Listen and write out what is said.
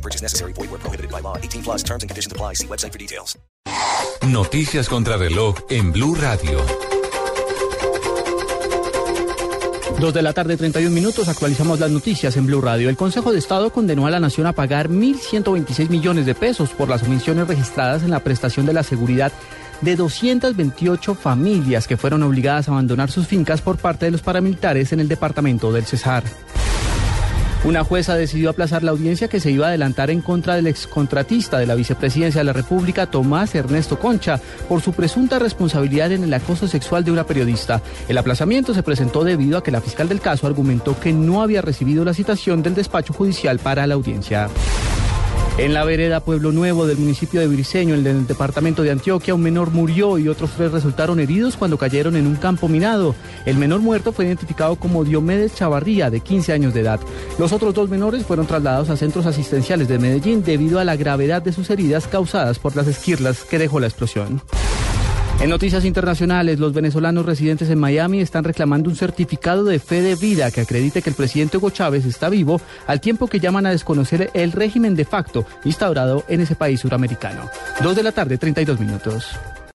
No purchase necessary. Void where prohibited by law. 18 plus terms and conditions apply. See website for details. Noticias contra reloj en Blue Radio. Dos de la tarde, 31 minutos, actualizamos las noticias en Blue Radio. El Consejo de Estado condenó a la Nación a pagar 1.126 millones de pesos por las omisiones registradas en la prestación de la seguridad de 228 familias que fueron obligadas a abandonar sus fincas por parte de los paramilitares en el departamento del Cesar. Una jueza decidió aplazar la audiencia que se iba a adelantar en contra del excontratista de la vicepresidencia de la República, Tomás Ernesto Concha, por su presunta responsabilidad en el acoso sexual de una periodista. El aplazamiento se presentó debido a que la fiscal del caso argumentó que no había recibido la citación del despacho judicial para la audiencia. En la vereda Pueblo Nuevo del municipio de Briceño, en el departamento de Antioquia, un menor murió y otros tres resultaron heridos cuando cayeron en un campo minado. El menor muerto fue identificado como Diomedes Chavarría, de 15 años de edad. Los otros dos menores fueron trasladados a centros asistenciales de Medellín debido a la gravedad de sus heridas causadas por las esquirlas que dejó la explosión. En noticias internacionales, los venezolanos residentes en Miami están reclamando un certificado de fe de vida que acredite que el presidente Hugo Chávez está vivo, al tiempo que llaman a desconocer el régimen de facto instaurado en ese país suramericano. Dos de la tarde, 32 minutos.